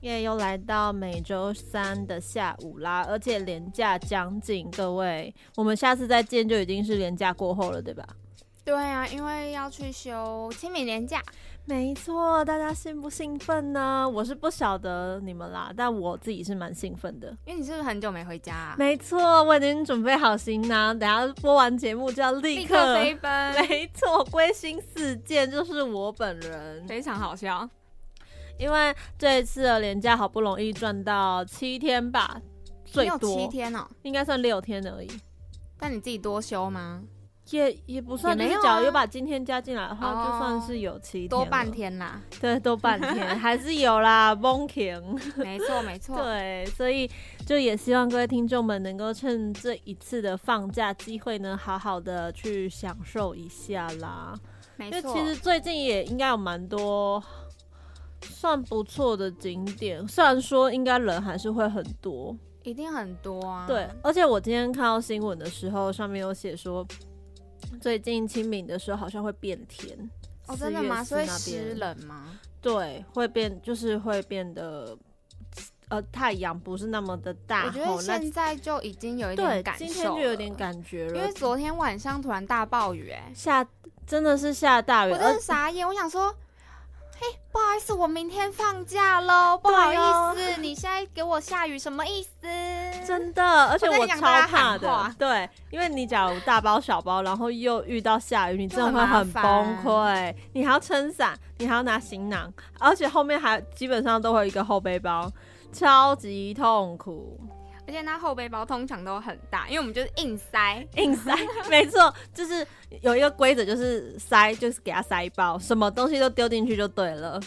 耶，又来到每周三的下午啦，而且连假将近，各位，我们下次再见就已经是连假过后了，对吧？对啊，因为要去休清明年假。没错，大家兴不兴奋呢？我是不晓得你们啦，但我自己是蛮兴奋的。因为你是不是很久没回家？啊？没错，我已经准备好行囊，等下播完节目就要立刻飞奔。没错，归心似箭就是我本人，非常好笑。因为这一次的年假好不容易赚到七天吧，最多七天哦，应该算六天而已。但你自己多休吗？也也不算，没有，假如有把今天加进来的话，就算是有七天，多半天啦。对，多半天 还是有啦，Bonking。没错，没错。对，所以就也希望各位听众们能够趁这一次的放假机会呢，好好的去享受一下啦。没错，其实最近也应该有蛮多算不错的景点，虽然说应该人还是会很多，一定很多啊。对，而且我今天看到新闻的时候，上面有写说。最近清明的时候好像会变天哦，真的吗？所以湿冷吗？对，会变，就是会变得，呃，太阳不是那么的大。我觉得现在就已经有一点感受，今天就有点感觉了，因为昨天晚上突然大暴雨，哎，下真的是下大雨，我真的傻眼，我想说。哎，不好意思，我明天放假喽。不好意思，你现在给我下雨什么意思？真的，而且我超怕的。对，因为你假如大包小包，然后又遇到下雨，你真的会很崩溃。你还要撑伞，你还要拿行囊，而且后面还基本上都会有一个后背包，超级痛苦。而且那后背包通常都很大，因为我们就是硬塞，硬塞，没错，就是有一个规则，就是塞，就是给它塞包，什么东西都丢进去就对了。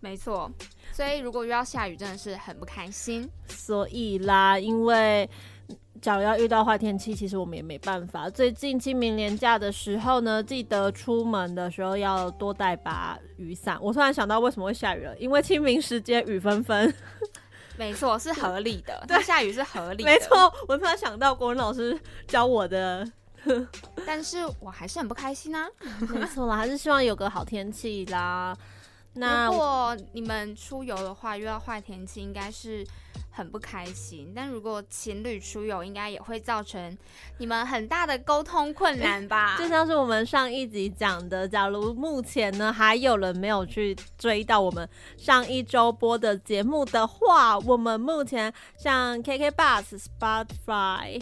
没错，所以如果遇到下雨，真的是很不开心。所以啦，因为假如要遇到坏天气，其实我们也没办法。最近清明年假的时候呢，记得出门的时候要多带把雨伞。我突然想到为什么会下雨了，因为清明时节雨纷纷。没错，是合理的。对，下雨是合理的。没错，我突然想到国文老师教我的，但是我还是很不开心啊。没错啦，还是希望有个好天气啦。那如果你们出游的话，遇到坏天气，应该是。很不开心，但如果情侣出游，应该也会造成你们很大的沟通困难吧？就像是我们上一集讲的，假如目前呢还有人没有去追到我们上一周播的节目的话，我们目前像 KK Bus、Spotify。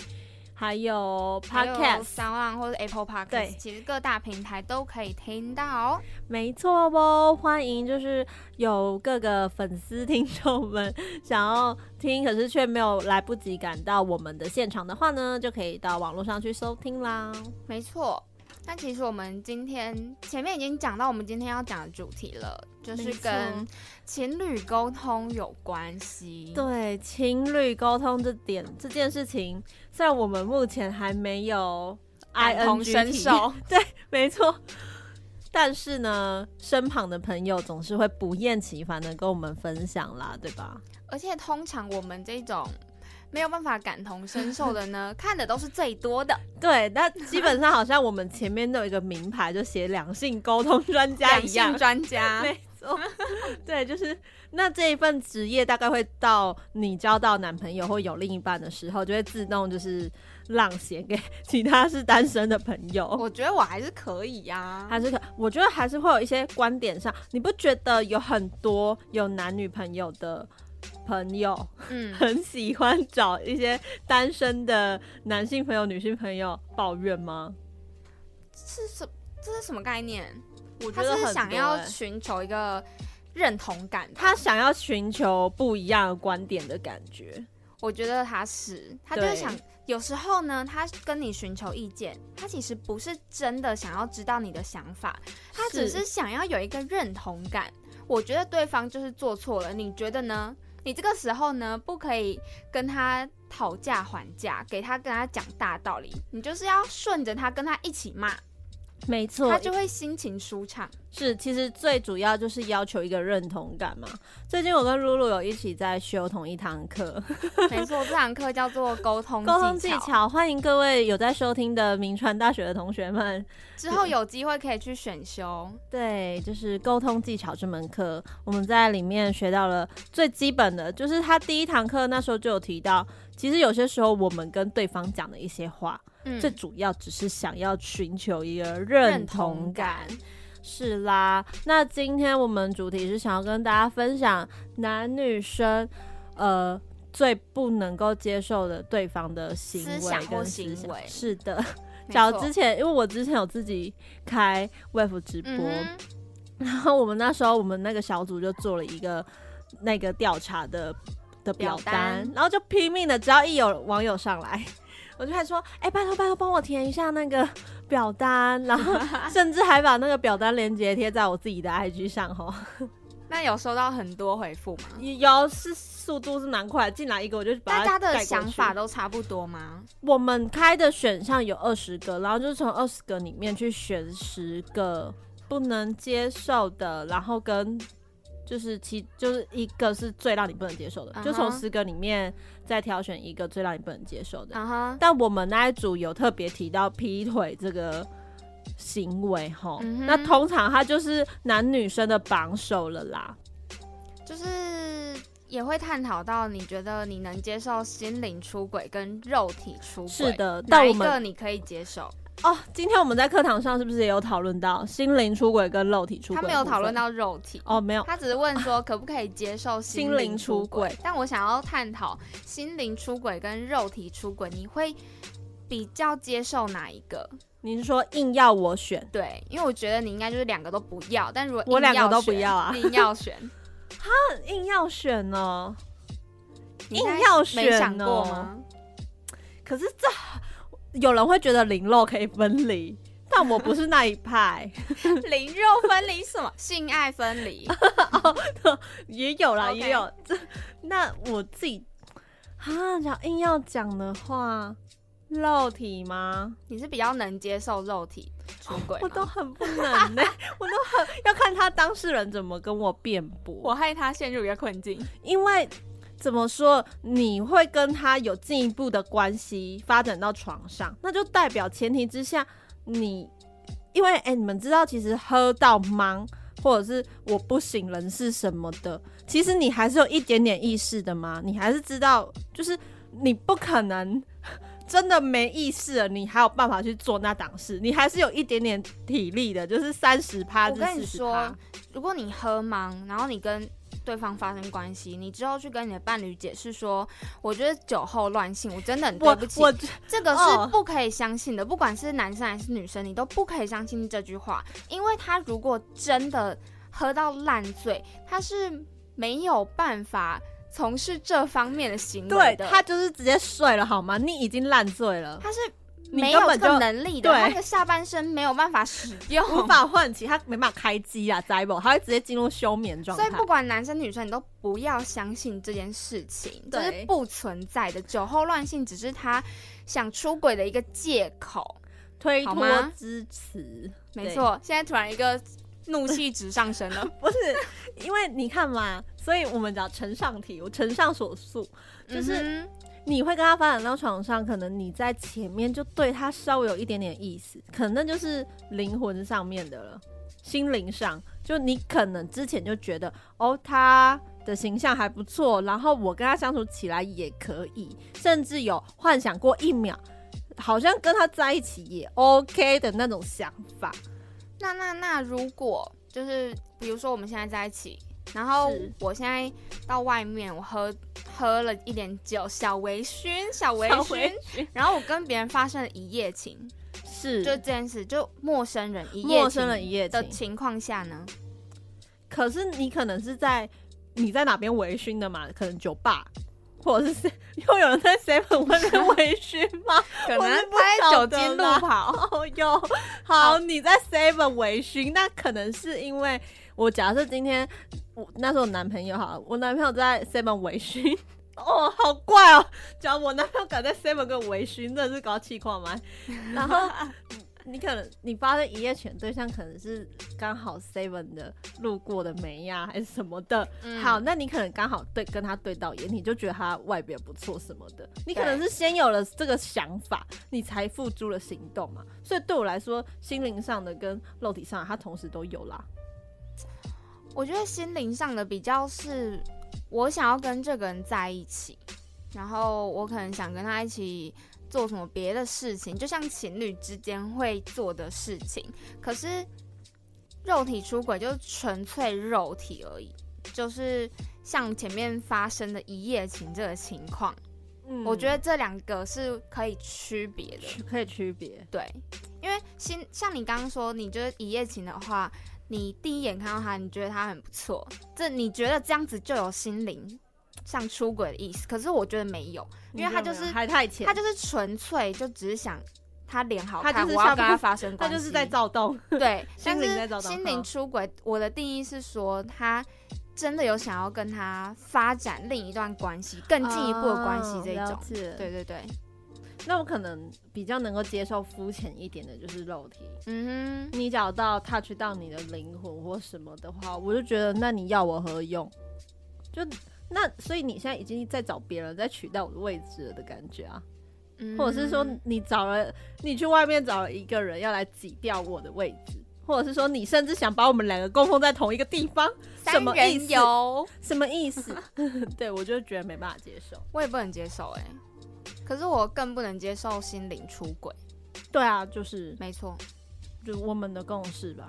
还有 Podcast、三万或者 Apple Podcast，对，其实各大平台都可以听到。没错哦，欢迎就是有各个粉丝听众们想要听，可是却没有来不及赶到我们的现场的话呢，就可以到网络上去收听啦。没错。但其实我们今天前面已经讲到我们今天要讲的主题了，就是跟情侣沟通有关系。对，情侣沟通这点这件事情，虽然我们目前还没有感同身受，对，没错。但是呢，身旁的朋友总是会不厌其烦的跟我们分享啦，对吧？而且通常我们这种。没有办法感同身受的呢，看的都是最多的。对，那基本上好像我们前面都有一个名牌，就写两性沟通专家一样。专家，没错。对，就是那这一份职业，大概会到你交到男朋友或有另一半的时候，就会自动就是让贤给 其他是单身的朋友。我觉得我还是可以呀，还是可。我觉得还是会有一些观点上，你不觉得有很多有男女朋友的？朋友，嗯，很喜欢找一些单身的男性朋友、女性朋友抱怨吗？是什？这是什么概念？我觉得是想要寻求一个认同感，他想要寻求不一样的观点的感觉。我觉得他是，他就是想，有时候呢，他跟你寻求意见，他其实不是真的想要知道你的想法，他只是想要有一个认同感。我觉得对方就是做错了，你觉得呢？你这个时候呢，不可以跟他讨价还价，给他跟他讲大道理，你就是要顺着他跟他一起骂。没错，他就会心情舒畅。是，其实最主要就是要求一个认同感嘛。最近我跟露露有一起在修同一堂课，没错，这堂课叫做沟通沟通技巧。欢迎各位有在收听的明传大学的同学们，之后有机会可以去选修。对，就是沟通技巧这门课，我们在里面学到了最基本的，就是他第一堂课那时候就有提到，其实有些时候我们跟对方讲的一些话。最主要只是想要寻求一个认同感，是啦。那今天我们主题是想要跟大家分享男女生呃最不能够接受的对方的行为跟行为。是的，早之前因为我之前有自己开 web 直播，然后我们那时候我们那个小组就做了一个那个调查的的表单，然后就拼命的，只要一有网友上来。我就还说，哎，拜托拜托，帮我填一下那个 表单，然后 甚至还把那个表单链接贴在我自己的 IG 上哈。那有收到很多回复吗？有，是速度是蛮快，进来一个我就把大家的想法都差不多吗？我们开的选项有二十个，然后就从二十个里面去选十个不能接受的，然后跟。就是其就是一个是最让你不能接受的，就从十个里面再挑选一个最让你不能接受的。但我们那一组有特别提到劈腿这个行为，哈，那通常他就是男女生的榜首了啦。就是也会探讨到，你觉得你能接受心灵出轨跟肉体出轨？是的，哪一个你可以接受？哦，今天我们在课堂上是不是也有讨论到心灵出轨跟肉体出轨？他没有讨论到肉体哦，没有，他只是问说可不可以接受心灵出轨。但我想要探讨心灵出轨跟肉体出轨，你会比较接受哪一个？你是说硬要我选？对，因为我觉得你应该就是两个都不要。但如果我两个都不要啊，硬要选，他硬要选呢？硬要选呢？可是这。有人会觉得零肉可以分离，但我不是那一派。零肉分离什么？性爱分离？也有啦，也有。这那我自己啊，讲硬要讲的话，肉体吗？你是比较能接受肉体出轨？我都很不能呢，我都很要看他当事人怎么跟我辩驳。我害他陷入一个困境，因为。怎么说？你会跟他有进一步的关系发展到床上，那就代表前提之下，你因为哎，你们知道其实喝到忙或者是我不省人事什么的，其实你还是有一点点意识的吗？你还是知道，就是你不可能真的没意识了，你还有办法去做那档事，你还是有一点点体力的，就是三十趴至四十趴。如果你喝忙，然后你跟对方发生关系，你之后去跟你的伴侣解释说，我觉得酒后乱性，我真的很对不起，这个是不可以相信的，不管是男生还是女生，你都不可以相信这句话，因为他如果真的喝到烂醉，他是没有办法从事这方面的行为的，他就是直接睡了好吗？你已经烂醉了，他是。没有这个能力的，他的下半身没有办法使用，无法唤起，他没办法开机啊 z y b 他会直接进入休眠状态。所以不管男生女生，你都不要相信这件事情，这是不存在的。酒后乱性只是他想出轨的一个借口，推脱之词。没错，现在突然一个怒气值上升了，不是因为你看嘛，所以我们讲承上题，我承上所述，就是。你会跟他发展到床上，可能你在前面就对他稍微有一点点意思，可能那就是灵魂上面的了，心灵上，就你可能之前就觉得哦，他的形象还不错，然后我跟他相处起来也可以，甚至有幻想过一秒，好像跟他在一起也 OK 的那种想法。那那那如果就是比如说我们现在在一起。然后我现在到外面，我喝喝了一点酒，小微醺，小微醺。然后我跟别人发生了一夜情，是就这件事，就陌生人一夜陌生人一夜的情况下呢？可是你可能是在你在哪边微醺的嘛？可能酒吧，或者是又有人在 seven 外面微醺吗？可能在酒精路跑。哦哟，好，你在 seven 微醺，那可能是因为。我假设今天我那时候男朋友哈，我男朋友在 Seven 微醺，哦，好怪哦！讲我男朋友敢在 Seven 跟我微醺，真的是搞气矿吗？然后。你可能你发生一夜情对象可能是刚好 seven 的路过的美呀，还是什么的。好，那你可能刚好对跟他对到眼，你就觉得他外表不错什么的。你可能是先有了这个想法，你才付诸了行动嘛。所以对我来说，心灵上的跟肉体上，他同时都有啦。我觉得心灵上的比较是，我想要跟这个人在一起，然后我可能想跟他一起。做什么别的事情，就像情侣之间会做的事情。可是肉体出轨就纯粹肉体而已，就是像前面发生的一夜情这个情况。嗯，我觉得这两个是可以区别的，可以区别。对，因为心像你刚刚说，你觉得一夜情的话，你第一眼看到他，你觉得他很不错，这你觉得这样子就有心灵。像出轨的意思，可是我觉得没有，因为他就是还太浅，他就是纯粹就只是想他脸好看，我要跟他发生关系，他就是在躁动，对，心灵在躁动。心灵出轨，我的定义是说他真的有想要跟他发展另一段关系，更进一步的关系这种，对对对。那我可能比较能够接受肤浅一点的，就是肉体。嗯哼，你找到 touch 到你的灵魂或什么的话，我就觉得那你要我何用？就。那所以你现在已经在找别人在取代我的位置了的感觉啊，或者是说你找了你去外面找了一个人要来挤掉我的位置，或者是说你甚至想把我们两个供奉在同一个地方，什么意思？什么意思？对我就觉得没办法接受，我也不能接受哎，可是我更不能接受心灵出轨。对啊，就是没错，就我们的共识吧。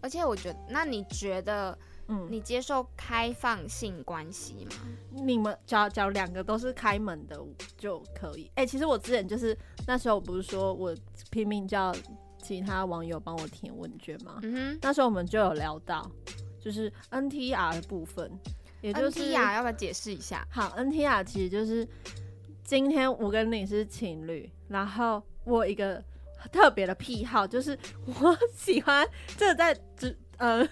而且我觉得，那你觉得？嗯，你接受开放性关系吗？你们假假如两个都是开门的就可以。哎，其实我之前就是那时候不是说我拼命叫其他网友帮我填问卷吗？嗯哼，那时候我们就有聊到，就是 NTR 的部分，也就是 NTR 要不要解释一下？好，NTR 其实就是今天我跟你是情侣，然后我一个特别的癖好，就是我喜欢这在只呃。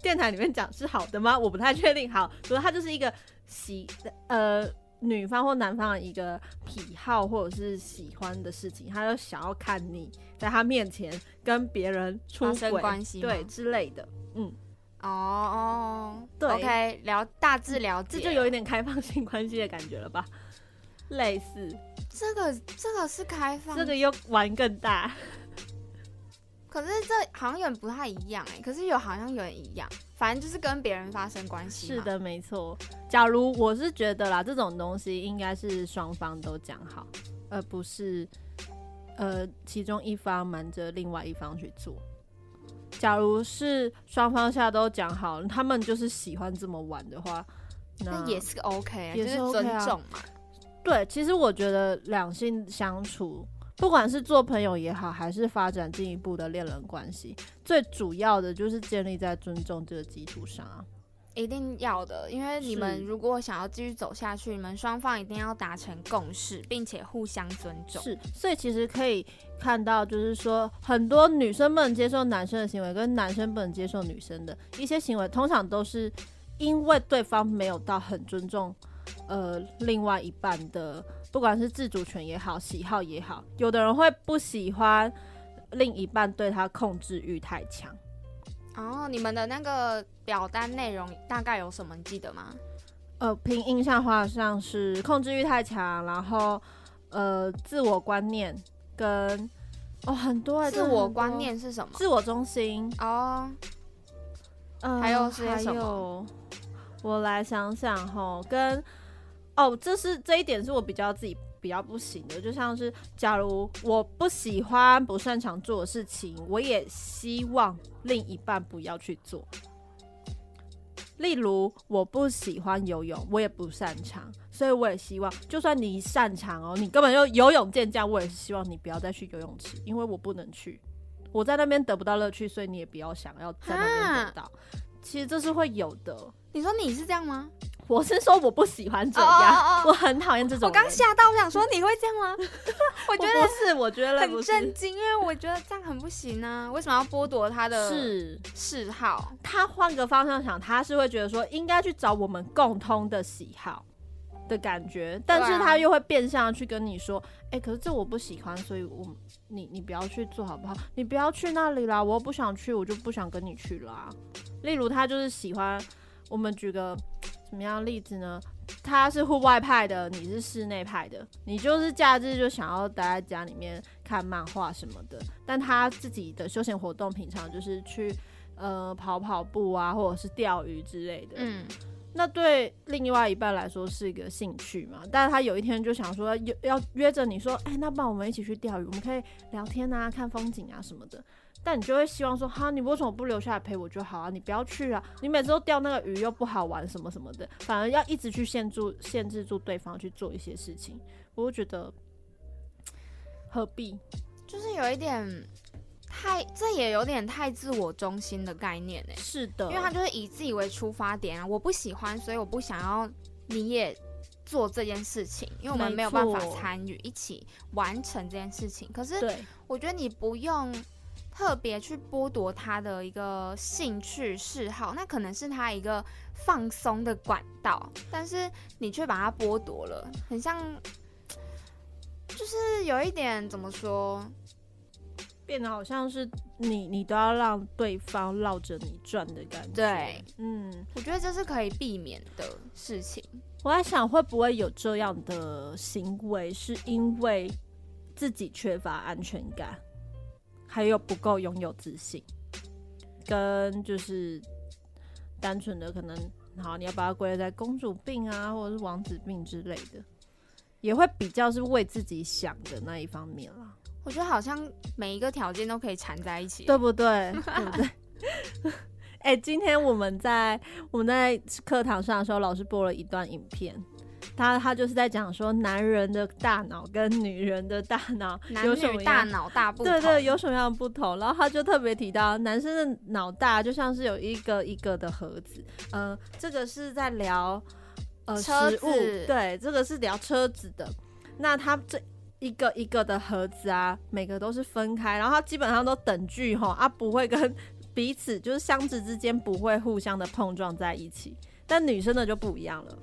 电台里面讲是好的吗？我不太确定。好，所以他就是一个喜呃女方或男方的一个癖好或者是喜欢的事情，他就想要看你在他面前跟别人出轨关系，对之类的。嗯，哦哦，对，OK，聊大致了解，这就有一点开放性关系的感觉了吧？类似，这个这个是开放，这个又玩更大。可是这好像有点不太一样哎，可是有好像有点一样，反正就是跟别人发生关系。是的，没错。假如我是觉得啦，这种东西应该是双方都讲好，而不是呃其中一方瞒着另外一方去做。假如是双方下都讲好，他们就是喜欢这么玩的话，那也是 OK，啊也是尊重嘛。对，其实我觉得两性相处。不管是做朋友也好，还是发展进一步的恋人关系，最主要的就是建立在尊重这个基础上啊，一定要的。因为你们如果想要继续走下去，你们双方一定要达成共识，并且互相尊重。是，所以其实可以看到，就是说很多女生不能接受男生的行为，跟男生不能接受女生的一些行为，通常都是因为对方没有到很尊重呃另外一半的。不管是自主权也好，喜好也好，有的人会不喜欢另一半对他控制欲太强。哦，你们的那个表单内容大概有什么？你记得吗？呃，凭印象话像是控制欲太强，然后呃，自我观念跟哦很多自我观念是什么？自我中心哦。嗯，还有是什么？我来想想哈，跟。哦，这是这一点是我比较自己比较不行的，就像是假如我不喜欢不擅长做的事情，我也希望另一半不要去做。例如我不喜欢游泳，我也不擅长，所以我也希望，就算你擅长哦，你根本就游泳健将，我也是希望你不要再去游泳池，因为我不能去，我在那边得不到乐趣，所以你也不要想要在那边得到。其实这是会有的。你说你是这样吗？我是说我不喜欢这样，我很讨厌这种。我刚吓到，我想说你会这样吗？我觉得是，我觉得很震惊，因为我觉得这样很不行啊！为什么要剥夺他的是嗜好？他换个方向想，他是会觉得说应该去找我们共通的喜好的感觉，但是他又会变相去跟你说，哎，可是这我不喜欢，所以我你你不要去做好不好？你不要去那里啦，我不想去，我就不想跟你去啦。例如他就是喜欢，我们举个。什么样例子呢？他是户外派的，你是室内派的。你就是假日就想要待在家里面看漫画什么的，但他自己的休闲活动平常就是去呃跑跑步啊，或者是钓鱼之类的。嗯，那对另外一半来说是一个兴趣嘛？但是他有一天就想说要要约着你说，哎，那不然我们一起去钓鱼，我们可以聊天啊，看风景啊什么的。但你就会希望说，哈，你为什么不留下来陪我就好啊？你不要去啊！你每次都钓那个鱼又不好玩，什么什么的，反而要一直去限制限制住对方去做一些事情，我会觉得何必？就是有一点太，这也有点太自我中心的概念呢。是的，因为他就是以自己为出发点啊，我不喜欢，所以我不想要你也做这件事情，因为我们没有办法参与一起完成这件事情。可是，我觉得你不用。特别去剥夺他的一个兴趣嗜好，那可能是他一个放松的管道，但是你却把它剥夺了，很像，就是有一点怎么说，变得好像是你你都要让对方绕着你转的感觉。对，嗯，我觉得这是可以避免的事情。我在想，会不会有这样的行为，是因为自己缺乏安全感？还有不够拥有自信，跟就是单纯的可能，好，你要把它归类在公主病啊，或者是王子病之类的，也会比较是为自己想的那一方面啦。我觉得好像每一个条件都可以缠在一起，对不对？对不对？哎，今天我们在我们在课堂上的时候，老师播了一段影片。他他就是在讲说，男人的大脑跟女人的大脑有什么大脑大不同？对对，有什么样的不同？然后他就特别提到，男生的脑大就像是有一个一个的盒子。嗯，这个是在聊呃车子，对，这个是聊车子的。那他这一个一个的盒子啊，每个都是分开，然后他基本上都等距哈，啊不会跟彼此就是箱子之间不会互相的碰撞在一起。但女生的就不一样了。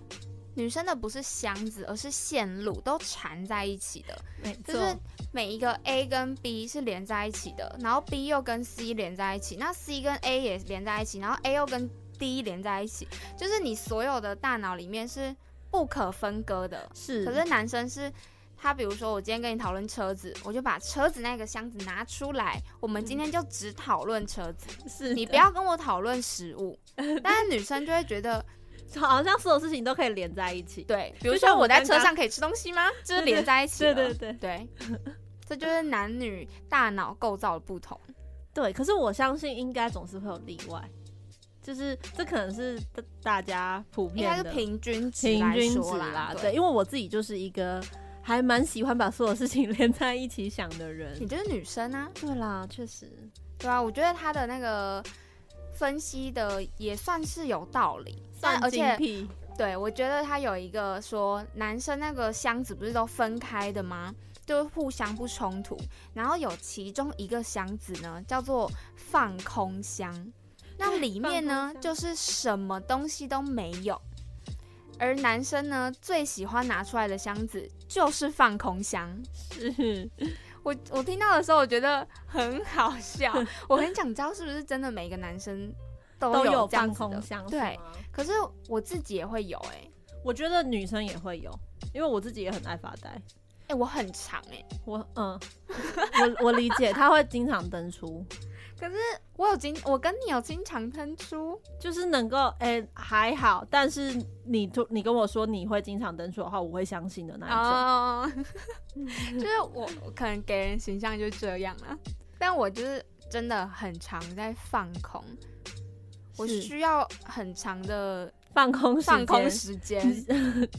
女生的不是箱子，而是线路都缠在一起的，就是每一个 A 跟 B 是连在一起的，然后 B 又跟 C 连在一起，那 C 跟 A 也连在一起，然后 A 又跟 D 连在一起，就是你所有的大脑里面是不可分割的。是，可是男生是，他比如说我今天跟你讨论车子，我就把车子那个箱子拿出来，我们今天就只讨论车子，是你不要跟我讨论食物。但是女生就会觉得。好像所有事情都可以连在一起，对，比如说我在车上可以吃东西吗？就是连在一起对对对对，这就是男女大脑构造的不同。对，可是我相信应该总是会有例外，就是这可能是大家普遍的平均平均值啦。对，因为我自己就是一个还蛮喜欢把所有事情 连在一起想的人。你就是女生啊？对啦，确实。对啊，我觉得他的那个分析的也算是有道理。但而且，对我觉得他有一个说，男生那个箱子不是都分开的吗？就互相不冲突。然后有其中一个箱子呢，叫做放空箱，那里面呢就是什么东西都没有。而男生呢最喜欢拿出来的箱子就是放空箱。是 我我听到的时候，我觉得很好笑。我很想知道是不是真的每个男生。都有放空箱，对。可是我自己也会有哎，我觉得女生也会有，因为我自己也很爱发呆。哎，我很长哎，我嗯，我 我理解，他会经常登出。可是我有经，我跟你有经常登出，就是能够哎还好，但是你你跟我说你会经常登出的话，我会相信的那一种。就是我可能给人形象就这样了，但我就是真的很常在放空。我需要很长的放空放空时间。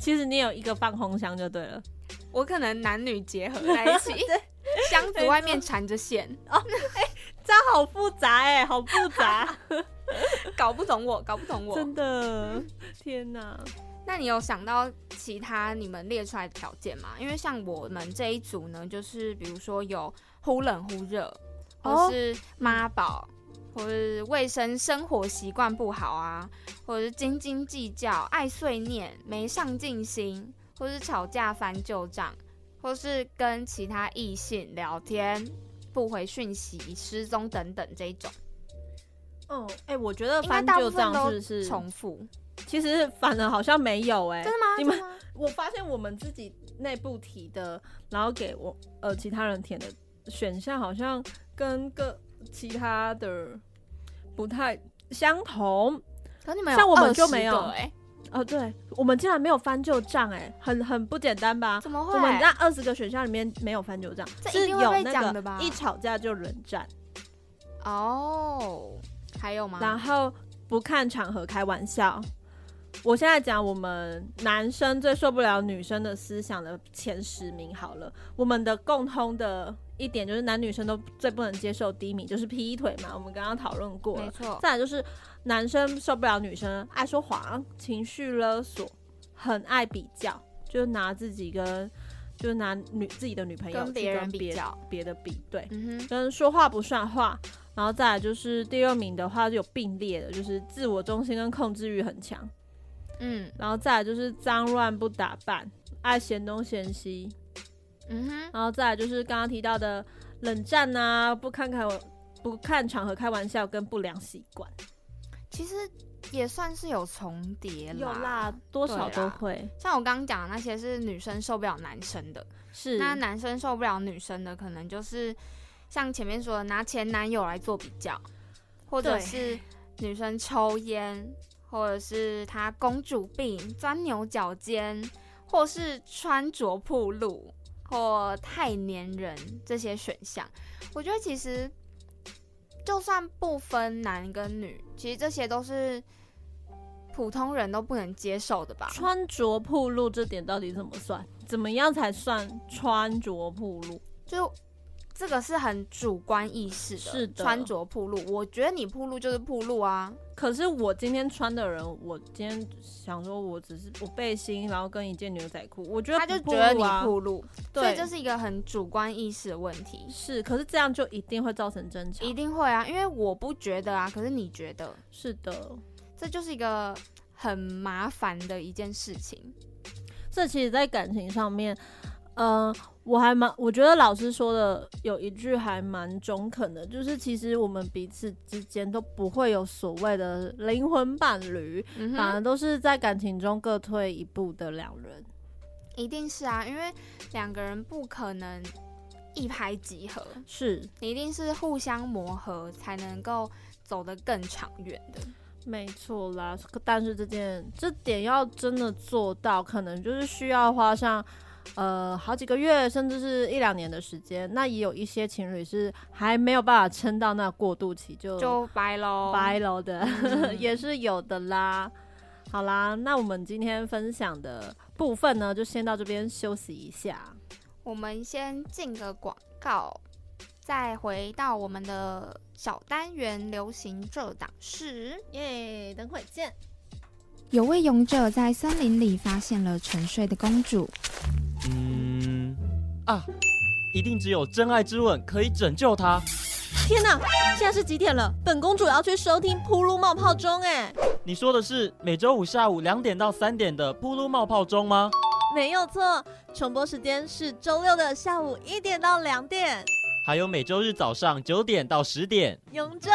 其实你有一个放空箱就对了。我可能男女结合在一起，箱子外面缠着线。哦，哎，这样好复杂哎，好复杂，搞不懂我，搞不懂我，真的，天哪！那你有想到其他你们列出来的条件吗？因为像我们这一组呢，就是比如说有忽冷忽热，或是妈宝，或是卫生生活习惯不好啊，或者是斤斤计较、爱碎念、没上进心，或是吵架翻旧账，或是跟其他异性聊天不回讯息、失踪等等这种。哦，哎，我觉得翻旧账是是重复。其实反而好像没有哎，真的吗？你们，我发现我们自己内部提的，然后给我呃其他人填的选项，好像跟个其他的不太相同。可你们像我们就没有哎，哦，对，我们竟然没有翻旧账哎，很很不简单吧？怎么会？我们那二十个选项里面没有翻旧账，是有那个一吵架就冷战。哦，还有吗？然后不看场合开玩笑。我现在讲我们男生最受不了女生的思想的前十名好了。我们的共通的一点就是男女生都最不能接受第一名就是劈腿嘛，我们刚刚讨论过了。没错。再来就是男生受不了女生爱说谎、情绪勒索、很爱比较，就拿自己跟就拿女自己的女朋友跟别人比较，别的比对，嗯哼，跟说话不算话。然后再来就是第二名的话就有并列的，就是自我中心跟控制欲很强。嗯，然后再来就是脏乱不打扮，爱嫌东嫌西，嗯哼，然后再来就是刚刚提到的冷战啊，不看开不看场合开玩笑跟不良习惯，其实也算是有重叠有啦，多少都会。像我刚刚讲的那些是女生受不了男生的，是。那男生受不了女生的，可能就是像前面说的拿前男友来做比较，或者是女生抽烟。或者是她公主病、钻牛角尖，或是穿着暴露，或太粘人这些选项，我觉得其实就算不分男跟女，其实这些都是普通人都不能接受的吧？穿着暴露这点到底怎么算？怎么样才算穿着暴露？就。这个是很主观意识的，是的。穿着铺路，我觉得你铺路就是铺路啊。可是我今天穿的人，我今天想说，我只是我背心，然后跟一件牛仔裤，我觉得他就觉得你铺路，对，这是一个很主观意识的问题。是，可是这样就一定会造成争吵，一定会啊，因为我不觉得啊，可是你觉得？是的，这就是一个很麻烦的一件事情。这其实，在感情上面，嗯。我还蛮，我觉得老师说的有一句还蛮中肯的，就是其实我们彼此之间都不会有所谓的灵魂伴侣，反而都是在感情中各退一步的两人。一定是啊，因为两个人不可能一拍即合，是你一定是互相磨合才能够走得更长远的。没错啦，但是这件这点要真的做到，可能就是需要花上。呃，好几个月，甚至是一两年的时间，那也有一些情侣是还没有办法撑到那过渡期，就就掰喽，掰喽的 也是有的啦。好啦，那我们今天分享的部分呢，就先到这边休息一下。我们先进个广告，再回到我们的小单元流行这档事。耶，等会见。有位勇者在森林里发现了沉睡的公主。嗯啊，一定只有真爱之吻可以拯救她。天哪，现在是几点了？本公主要去收听《噗噜冒泡钟》哎。你说的是每周五下午两点到三点的《噗噜冒泡钟》吗？没有错，重播时间是周六的下午一点到两点，还有每周日早上九点到十点。勇者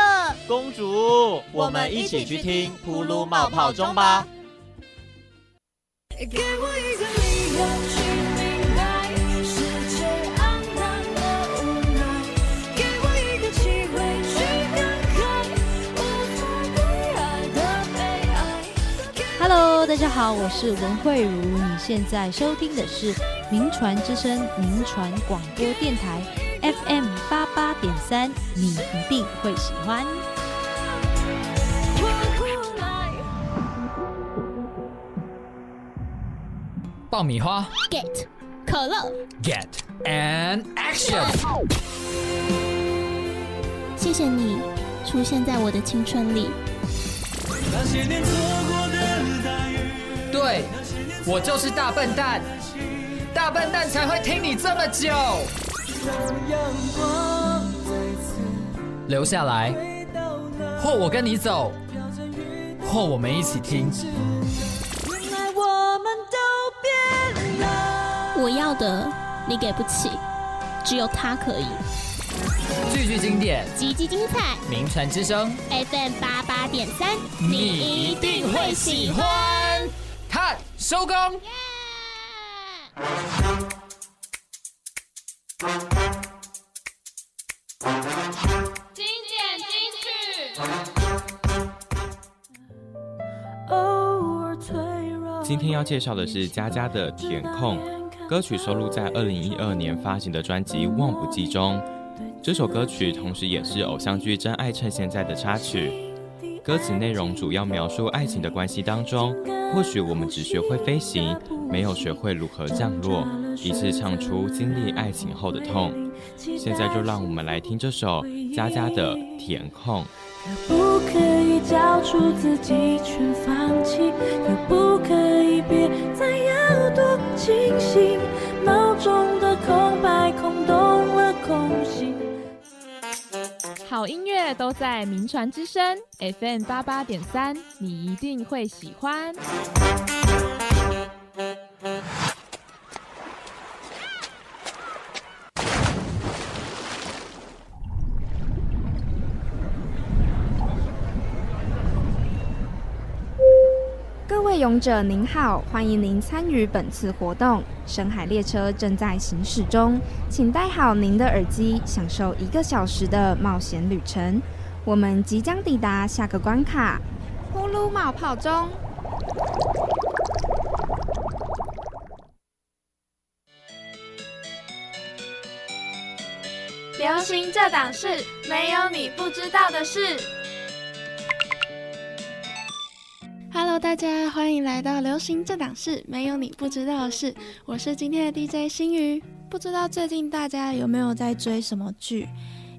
公主，我们一起去听《噗噜冒泡中》吧。给我一个理由大家好，我是文慧茹。你现在收听的是名传之声名传广播电台 FM 八八点三，你一定会喜欢。爆米花，Get 可乐，Get an action。谢谢你出现在我的青春里。对，我就是大笨蛋，大笨蛋才会听你这么久。留下来，或我跟你走，或我们一起听。我要的你给不起，只有他可以。句句经典，集集精彩，名传之声，FM 八八点三，你一定会喜欢。看，收工。经典金曲。今天要介绍的是佳佳的《填空》，歌曲收录在二零一二年发行的专辑《忘不记》中。这首歌曲同时也是偶像剧《真爱趁现在》的插曲。歌词内容主要描述爱情的关系当中，或许我们只学会飞行，没有学会如何降落，以致唱出经历爱情后的痛。现在就让我们来听这首佳佳的《填空》。可不可以交出自己全放弃？可不可以别再要多清醒？脑中的空白空洞了空心。音乐都在名传之声 FM 八八点三，你一定会喜欢。勇者您好，欢迎您参与本次活动。深海列车正在行驶中，请戴好您的耳机，享受一个小时的冒险旅程。我们即将抵达下个关卡——呼噜冒泡中。流行这档事，没有你不知道的事。大家欢迎来到流行这档事，没有你不知道的事。我是今天的 DJ 星宇。不知道最近大家有没有在追什么剧？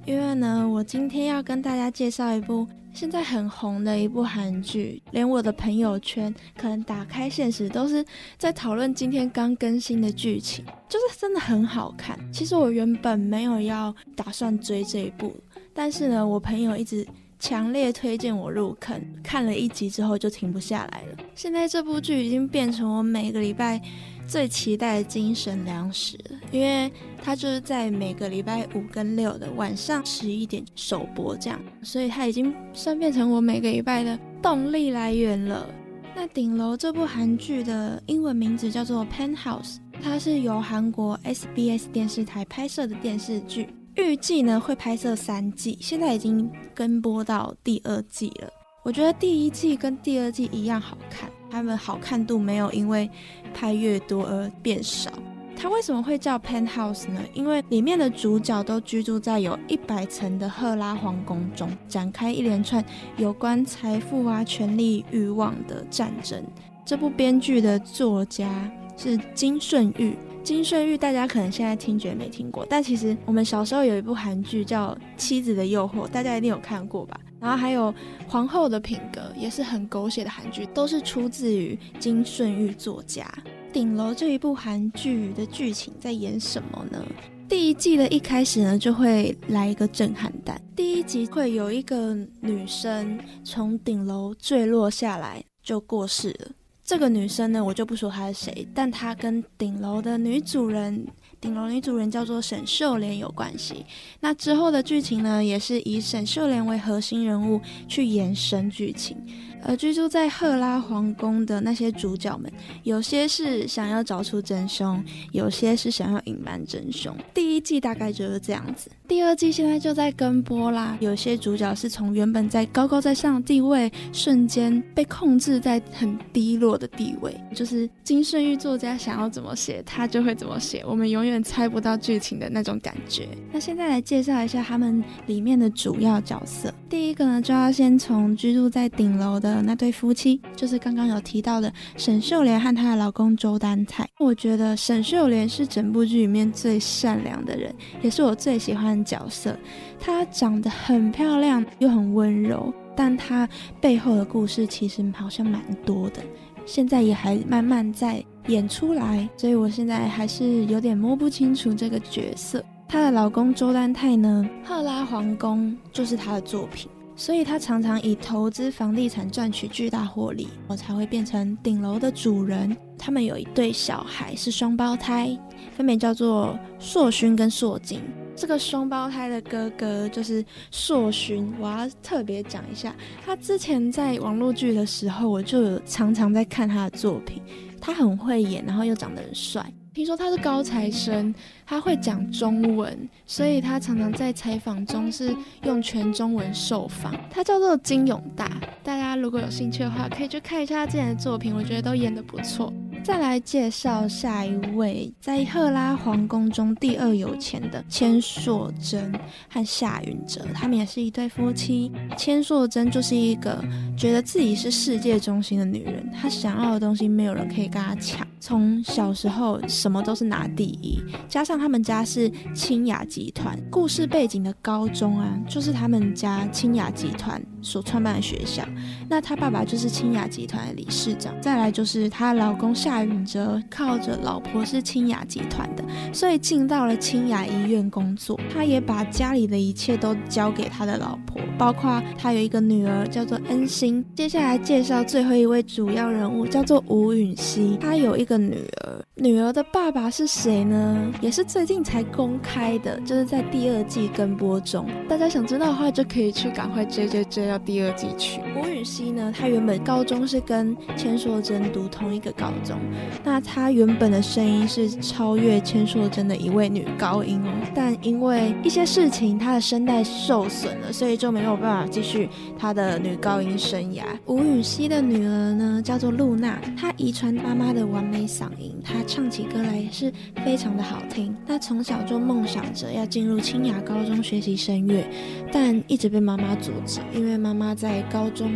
因为呢，我今天要跟大家介绍一部现在很红的一部韩剧，连我的朋友圈可能打开现实都是在讨论今天刚更新的剧情，就是真的很好看。其实我原本没有要打算追这一部，但是呢，我朋友一直。强烈推荐我入坑，看了一集之后就停不下来了。现在这部剧已经变成我每个礼拜最期待的精神粮食了，因为它就是在每个礼拜五跟六的晚上十一点首播，这样，所以它已经算变成我每个礼拜的动力来源了。那顶楼这部韩剧的英文名字叫做《Pen House》，它是由韩国 SBS 电视台拍摄的电视剧。预计呢会拍摄三季，现在已经跟播到第二季了。我觉得第一季跟第二季一样好看，它们好看度没有因为拍越多而变少。它为什么会叫 Penthouse 呢？因为里面的主角都居住在有一百层的赫拉皇宫中，展开一连串有关财富啊、权力、欲望的战争。这部编剧的作家是金顺玉。金顺玉，大家可能现在听觉没听过，但其实我们小时候有一部韩剧叫《妻子的诱惑》，大家一定有看过吧？然后还有《皇后的品格》，也是很狗血的韩剧，都是出自于金顺玉作家。顶楼这一部韩剧的剧情在演什么呢？第一季的一开始呢，就会来一个震撼弹。第一集会有一个女生从顶楼坠落下来，就过世了。这个女生呢，我就不说她是谁，但她跟顶楼的女主人，顶楼女主人叫做沈秀莲有关系。那之后的剧情呢，也是以沈秀莲为核心人物去延伸剧情。而居住在赫拉皇宫的那些主角们，有些是想要找出真凶，有些是想要隐瞒真凶。第一季大概就是这样子，第二季现在就在跟播啦。有些主角是从原本在高高在上的地位，瞬间被控制在很低落的地位，就是金顺玉作家想要怎么写，他就会怎么写，我们永远猜不到剧情的那种感觉。那现在来介绍一下他们里面的主要角色。第一个呢，就要先从居住在顶楼的。的那对夫妻就是刚刚有提到的沈秀莲和她的老公周丹泰。我觉得沈秀莲是整部剧里面最善良的人，也是我最喜欢的角色。她长得很漂亮，又很温柔，但她背后的故事其实好像蛮多的。现在也还慢慢在演出来，所以我现在还是有点摸不清楚这个角色。她的老公周丹泰呢，赫拉皇宫就是她的作品。所以他常常以投资房地产赚取巨大获利，我才会变成顶楼的主人。他们有一对小孩是双胞胎，分别叫做硕勋跟硕金。这个双胞胎的哥哥就是硕勋，我要特别讲一下，他之前在网络剧的时候，我就常常在看他的作品。他很会演，然后又长得很帅。听说他是高材生，他会讲中文，所以他常常在采访中是用全中文受访。他叫做金永大，大家如果有兴趣的话，可以去看一下他之前的作品，我觉得都演得不错。再来介绍下一位，在赫拉皇宫中第二有钱的千硕珍和夏允哲，他们也是一对夫妻。千硕珍就是一个觉得自己是世界中心的女人，她想要的东西没有人可以跟她抢。从小时候什么都是拿第一，加上他们家是清雅集团，故事背景的高中啊，就是他们家清雅集团所创办的学校。那她爸爸就是清雅集团的理事长。再来就是她老公夏。允哲靠着老婆是清雅集团的，所以进到了清雅医院工作。他也把家里的一切都交给他的老婆，包括他有一个女儿叫做恩心。接下来介绍最后一位主要人物，叫做吴允熙。他有一个女儿，女儿的爸爸是谁呢？也是最近才公开的，就是在第二季跟播中。大家想知道的话，就可以去赶快追追追到第二季去。吴允熙呢，她原本高中是跟千硕珍读同一个高中。那她原本的声音是超越千硕珍的一位女高音哦，但因为一些事情，她的声带受损了，所以就没有办法继续她的女高音生涯。吴允熙的女儿呢，叫做露娜，她遗传妈妈的完美嗓音，她唱起歌来也是非常的好听。他从小就梦想着要进入清雅高中学习声乐，但一直被妈妈阻止，因为妈妈在高中。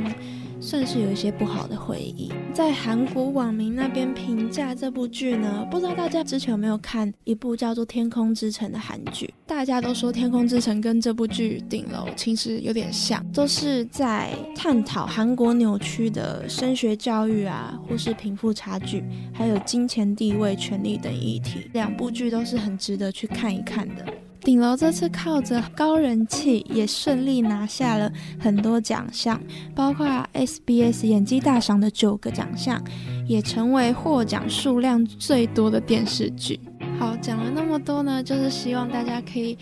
算是有一些不好的回忆，在韩国网民那边评价这部剧呢，不知道大家之前有没有看一部叫做《天空之城》的韩剧？大家都说《天空之城》跟这部剧《顶楼》其实有点像，都是在探讨韩国扭曲的升学教育啊，或是贫富差距，还有金钱地位、权力等议题。两部剧都是很值得去看一看的。顶楼这次靠着高人气，也顺利拿下了很多奖项，包括 SBS 演技大赏的九个奖项，也成为获奖数量最多的电视剧。好，讲了那么多呢，就是希望大家可以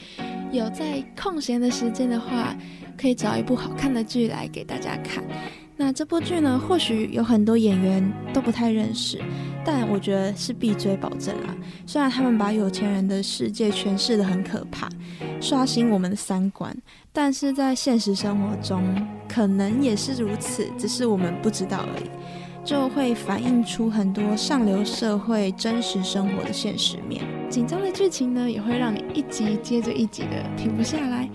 有在空闲的时间的话，可以找一部好看的剧来给大家看。那这部剧呢，或许有很多演员都不太认识，但我觉得是必追保证啊。虽然他们把有钱人的世界诠释的很可怕，刷新我们的三观，但是在现实生活中可能也是如此，只是我们不知道而已。就会反映出很多上流社会真实生活的现实面。紧张的剧情呢，也会让你一集接着一集的停不下来。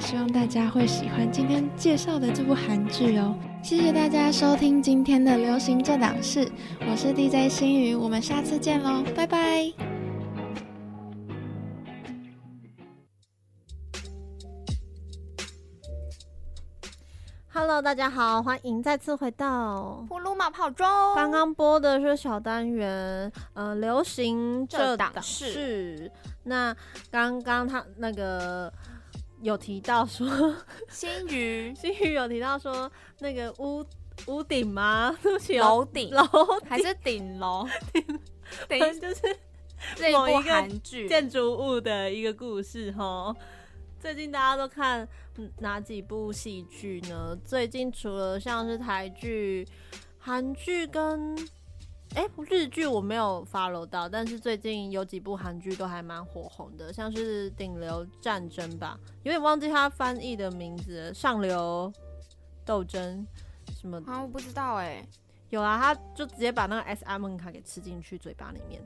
希望大家会喜欢今天介绍的这部韩剧哦。谢谢大家收听今天的流行这档事，我是 DJ 心宇，我们下次见喽，拜拜。Hello，大家好，欢迎再次回到呼噜冒泡中。刚刚播的是小单元，呃，流行这档事。那刚刚他那个。有提到说，新宇，新宇有提到说那个屋屋顶吗？对不起，楼顶楼还是顶楼？顶就是某一个建筑物的一个故事哈。最近大家都看哪几部戏剧呢？最近除了像是台剧、韩剧跟。哎，日剧我没有 follow 到，但是最近有几部韩剧都还蛮火红的，像是《顶流战争》吧，有点忘记它翻译的名字，《上流斗争》什么？啊，我不知道哎。有啊，他就直接把那个 S M 卡给吃进去嘴巴里面。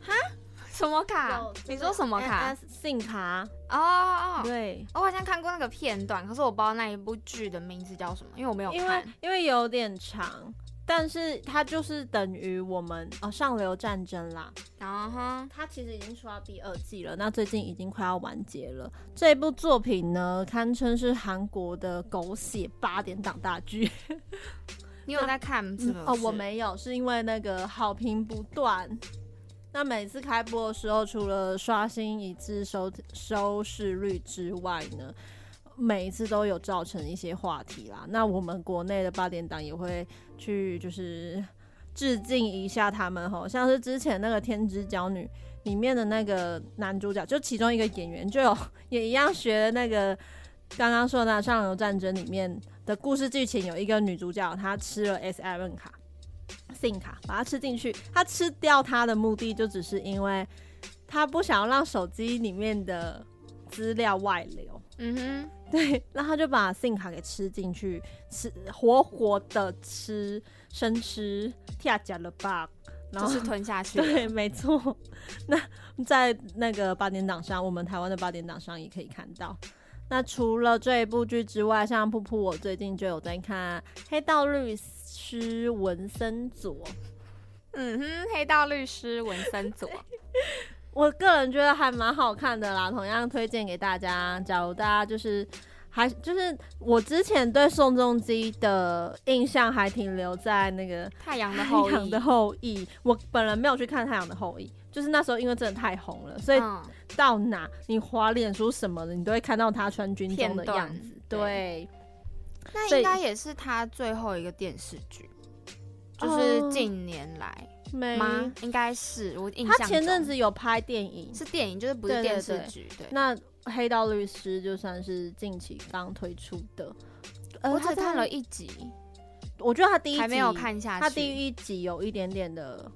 哈？什么卡？你说什么卡信卡？哦哦哦，对，我好像看过那个片段，可是我不知道那一部剧的名字叫什么，因为我没有看，因为因为有点长。但是它就是等于我们哦上流战争啦，然后它其实已经出到第二季了，那最近已经快要完结了。这部作品呢，堪称是韩国的狗血八点档大剧。你有在看是吗哦，我没有，是因为那个好评不断。那每次开播的时候，除了刷新一次收收视率之外呢，每一次都有造成一些话题啦。那我们国内的八点档也会去就是致敬一下他们吼，像是之前那个《天之娇女》里面的那个男主角，就其中一个演员就有也一样学那个刚刚说的《上流战争》里面的故事剧情，有一个女主角她吃了 S M N 卡。信卡把它吃进去，他吃掉它的目的就只是因为他不想要让手机里面的资料外流。嗯哼，对，然后就把 SIM 卡给吃进去，吃活活的吃生吃，跳脚了 bug，然后是吞下去。对，没错。那在那个八点档上，我们台湾的八点档上也可以看到。那除了这一部剧之外，像噗噗，我最近就有在看《黑道律师文森佐》。嗯哼，《黑道律师文森佐》，我个人觉得还蛮好看的啦，同样推荐给大家。假如大家就是还就是我之前对宋仲基的印象还停留在那个《太阳的后裔》的后裔，我本人没有去看《太阳的后裔》。就是那时候，因为真的太红了，所以到哪你滑脸书什么的，你都会看到他穿军装的样子。对，那应该也是他最后一个电视剧，就是近年来吗？应该是我印象。他前阵子有拍电影，是电影，就是不是电视剧。对，那《黑道律师》就算是近期刚推出的，我只看了一集，我觉得他第一集还没有看下去，他第一集有一点点的。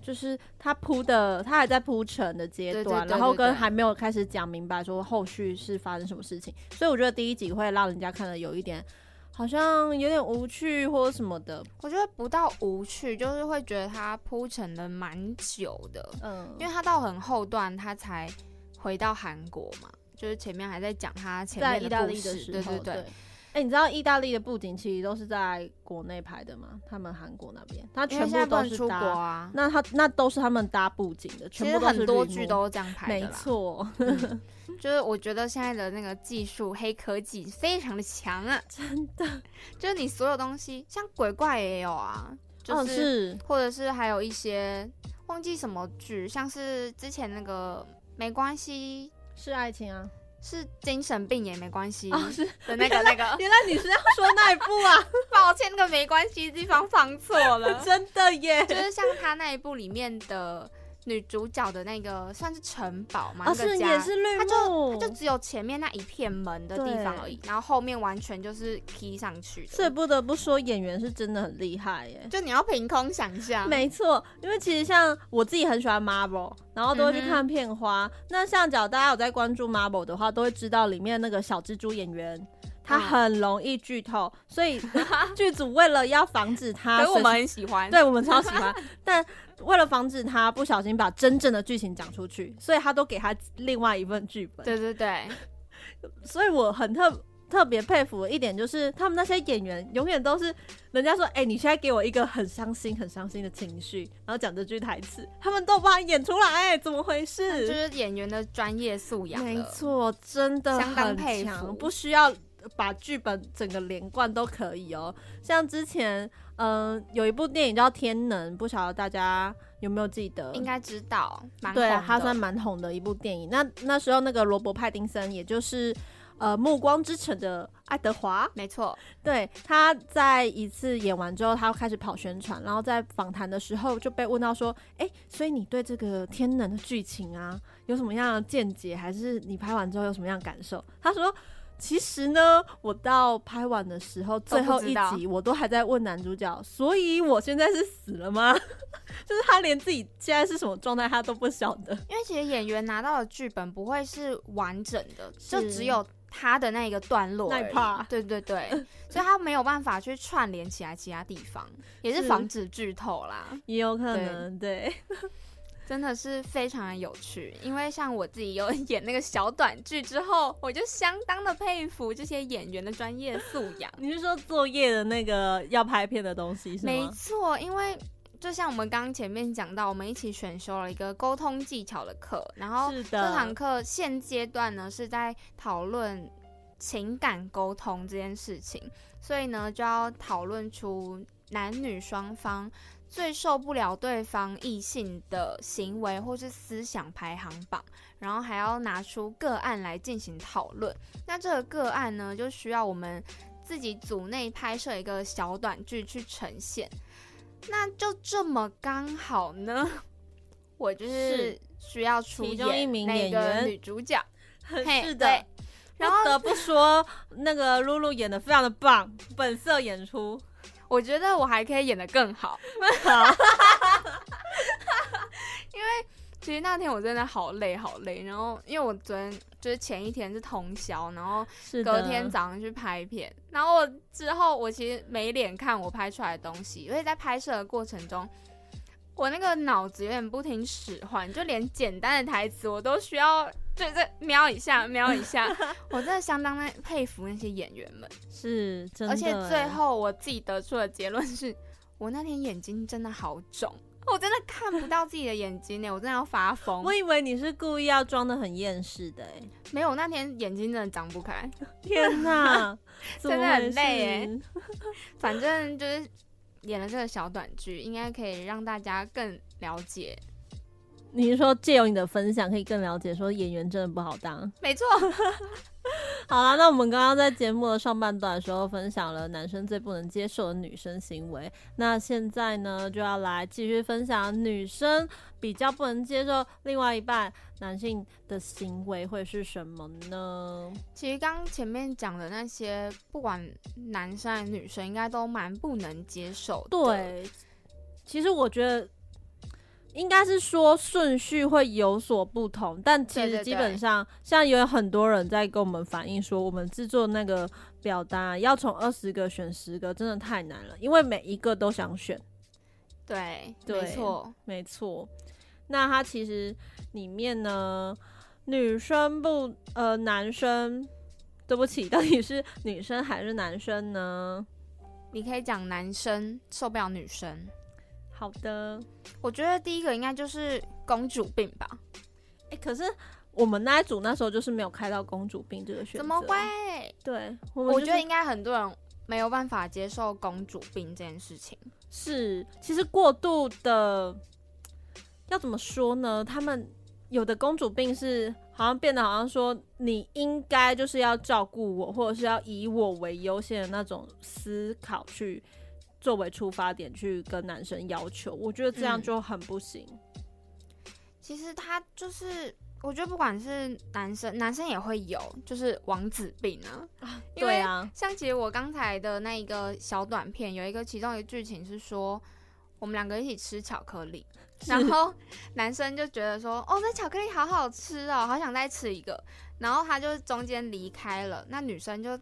就是他铺的，他还在铺陈的阶段，然后跟还没有开始讲明白说后续是发生什么事情，所以我觉得第一集会让人家看的有一点好像有点无趣或者什么的。我觉得不到无趣，就是会觉得它铺陈的蛮久的，嗯，因为它到很后段它才回到韩国嘛，就是前面还在讲他前面的故事，对对对。哎，你知道意大利的布景其实都是在国内拍的吗？他们韩国那边，他全部都是搭。那他那都是他们搭布景的，其实很多剧都这样拍的。没错，就是我觉得现在的那个技术黑科技非常的强啊，真的。就是你所有东西，像鬼怪也有啊，就是或者是还有一些忘记什么剧，像是之前那个没关系是爱情啊。是精神病也没关系哦，是的那个那个，原来你是要说那一部啊？抱歉，那个没关系地方放错了，真的耶，就是像他那一部里面的。女主角的那个算是城堡嘛？那个家，它就它就只有前面那一片门的地方而已，然后后面完全就是踢上去的。所以不得不说，演员是真的很厉害耶！就你要凭空想象。没错，因为其实像我自己很喜欢 Marvel，然后都会去看片花。那像脚大家有在关注 Marvel 的话，都会知道里面那个小蜘蛛演员。他很容易剧透，所以剧组为了要防止他，所以我们很喜欢，对我们超喜欢。但为了防止他不小心把真正的剧情讲出去，所以他都给他另外一份剧本。对对对，所以我很特特别佩服的一点就是，他们那些演员永远都是人家说：“哎，你现在给我一个很伤心、很伤心的情绪，然后讲这句台词，他们都把它演出来。”哎，怎么回事？就是演员的专业素养，没错，真的相当佩服，不需要。把剧本整个连贯都可以哦，像之前嗯有一部电影叫《天能》，不晓得大家有没有记得？应该知道，对，它算蛮红的一部电影。那那时候那个罗伯·派丁森，也就是呃《暮光之城》的爱德华，没错，对，他在一次演完之后，他开始跑宣传，然后在访谈的时候就被问到说：“哎，所以你对这个《天能》的剧情啊有什么样的见解？还是你拍完之后有什么样的感受？”他说。其实呢，我到拍完的时候，最后一集我都还在问男主角，所以我现在是死了吗？就是他连自己现在是什么状态他都不晓得。因为其实演员拿到的剧本不会是完整的，就只有他的那一个段落。害怕。对对对，所以他没有办法去串联起来其他地方，也是防止剧透啦。也有可能，对。真的是非常的有趣，因为像我自己有 演那个小短剧之后，我就相当的佩服这些演员的专业素养。你是说作业的那个要拍片的东西是吗？没错，因为就像我们刚刚前面讲到，我们一起选修了一个沟通技巧的课，然后这堂课现阶段呢是在讨论情感沟通这件事情，所以呢就要讨论出。男女双方最受不了对方异性的行为或是思想排行榜，然后还要拿出个案来进行讨论。那这个个案呢，就需要我们自己组内拍摄一个小短剧去呈现。那就这么刚好呢，我就是需要出演那个女主角。是的，然后不得不说，那个露露演的非常的棒，本色演出。我觉得我还可以演的更好，因为其实那天我真的好累好累。然后因为我昨天就是前一天是通宵，然后隔天早上去拍片，然后我之后我其实没脸看我拍出来的东西，因为在拍摄的过程中。我那个脑子有点不听使唤，就连简单的台词我都需要，就是瞄一下，瞄一下。我真的相当的佩服那些演员们，是，而且最后我自己得出的结论是，我那天眼睛真的好肿，我真的看不到自己的眼睛呢，我真的要发疯。我以为你是故意要装的很厌世的，哎，没有，那天眼睛真的张不开。天哪，真的很累哎，反正就是。演了这个小短剧，应该可以让大家更了解。你是说借由你的分享，可以更了解说演员真的不好当？没错。好了，那我们刚刚在节目的上半段的时候分享了男生最不能接受的女生行为，那现在呢就要来继续分享女生比较不能接受另外一半男性的行为会是什么呢？其实刚前面讲的那些，不管男生还是女生，应该都蛮不能接受。对，其实我觉得。应该是说顺序会有所不同，但其实基本上，像有很多人在跟我们反映说，我们制作那个表单要从二十个选十个，真的太难了，因为每一个都想选。对，没错，没错。那它其实里面呢，女生不呃，男生，对不起，到底是女生还是男生呢？你可以讲男生受不了女生。好的，我觉得第一个应该就是公主病吧。哎，可是我们那一组那时候就是没有开到公主病这个选择。怎么会？对，我觉得应该很多人没有办法接受公主病这件事情。是，其实过度的要怎么说呢？他们有的公主病是好像变得好像说你应该就是要照顾我，或者是要以我为优先的那种思考去。作为出发点去跟男生要求，我觉得这样就很不行。其实他就是，我觉得不管是男生，男生也会有，就是王子病啊。对啊，像其实我刚才的那一个小短片，有一个其中一个剧情是说，我们两个一起吃巧克力，然后男生就觉得说，哦，这巧克力好好吃哦，好想再吃一个。然后他就中间离开了，那女生就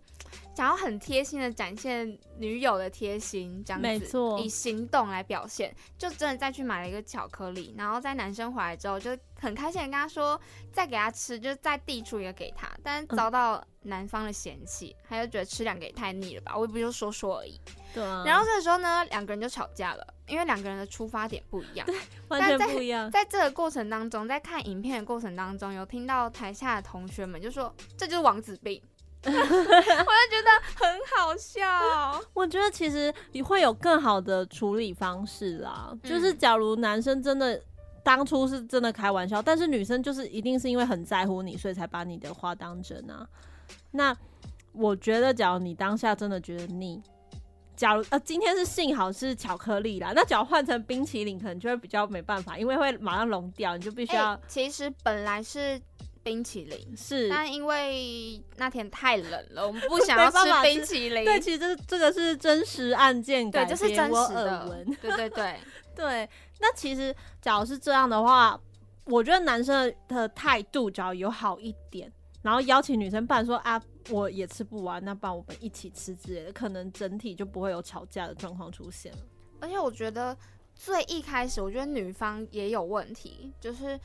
想要很贴心的展现女友的贴心，这样子以行动来表现，就真的再去买了一个巧克力，然后在男生回来之后就很开心的跟他说再给他吃，就再递出一个给他，但是遭到男方的嫌弃，他就觉得吃两个也太腻了吧，我也不就说说而已。对啊。然后这个时候呢，两个人就吵架了，因为两个人的出发点不一样，对，完全不一样。在这个过程当中，在看影片的过程当中，有听到台下的同学。们就说这就是王子病，我就觉得很好笑。我觉得其实你会有更好的处理方式啦，就是假如男生真的当初是真的开玩笑，但是女生就是一定是因为很在乎你，所以才把你的话当真啊。那我觉得，假如你当下真的觉得腻，假如呃今天是幸好是巧克力啦，那假如换成冰淇淋，可能就会比较没办法，因为会马上融掉，你就必须要。其实本来是。冰淇淋是，但因为那天太冷了，我们不 想要吃冰淇淋。对，其实这这个是真实案件，对，这是真实的。对对对 对。那其实，假如是这样的话，我觉得男生的态度只要有好一点，然后邀请女生伴说啊，我也吃不完，那帮我们一起吃之类的，可能整体就不会有吵架的状况出现了。而且我觉得最一开始，我觉得女方也有问题，就是。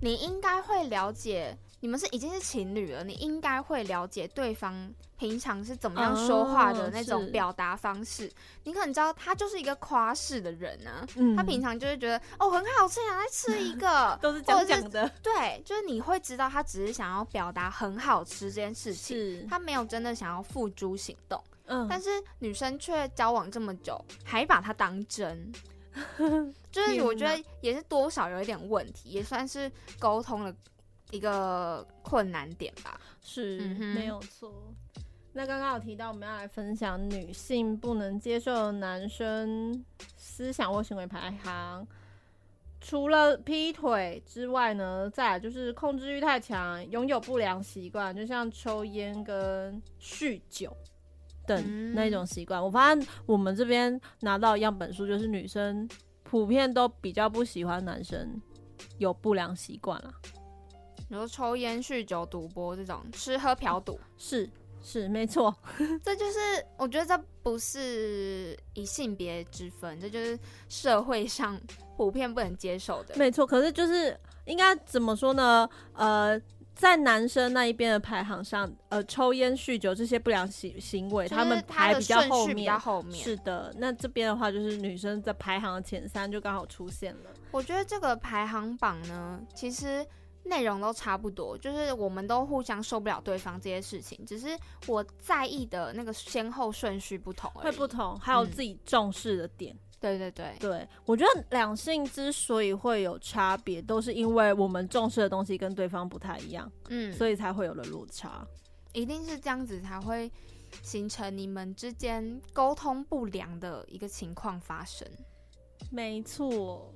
你应该会了解，你们是已经是情侣了，你应该会了解对方平常是怎么样说话的那种表达方式。你可能知道他就是一个夸饰的人啊，他平常就会觉得哦很好吃，想再吃一个，都是讲的。对，就是你会知道他只是想要表达很好吃这件事情，他没有真的想要付诸行动。嗯，但是女生却交往这么久，还把它当真，就是我觉得也是多少有一点问题，也算是沟通的一个困难点吧。是，没有错。那刚刚有提到我们要来分享女性不能接受男生思想或行为排行。除了劈腿之外呢，再来就是控制欲太强，拥有不良习惯，就像抽烟跟酗酒等那种习惯。我发现我们这边拿到样本数，就是女生普遍都比较不喜欢男生有不良习惯了，比如抽烟、酗酒、赌博这种，吃喝嫖赌是。是没错，这就是我觉得这不是以性别之分，这就是社会上普遍不能接受的。没错，可是就是应该怎么说呢？呃，在男生那一边的排行上，呃，抽烟、酗酒这些不良行行为，他们排比较后面。后面是的，那这边的话就是女生在排行的前三就刚好出现了。我觉得这个排行榜呢，其实。内容都差不多，就是我们都互相受不了对方这些事情，只是我在意的那个先后顺序不同，会不同，还有自己重视的点。对对对对，我觉得两性之所以会有差别，都是因为我们重视的东西跟对方不太一样，嗯，所以才会有了落差。一定是这样子才会形成你们之间沟通不良的一个情况发生。没错，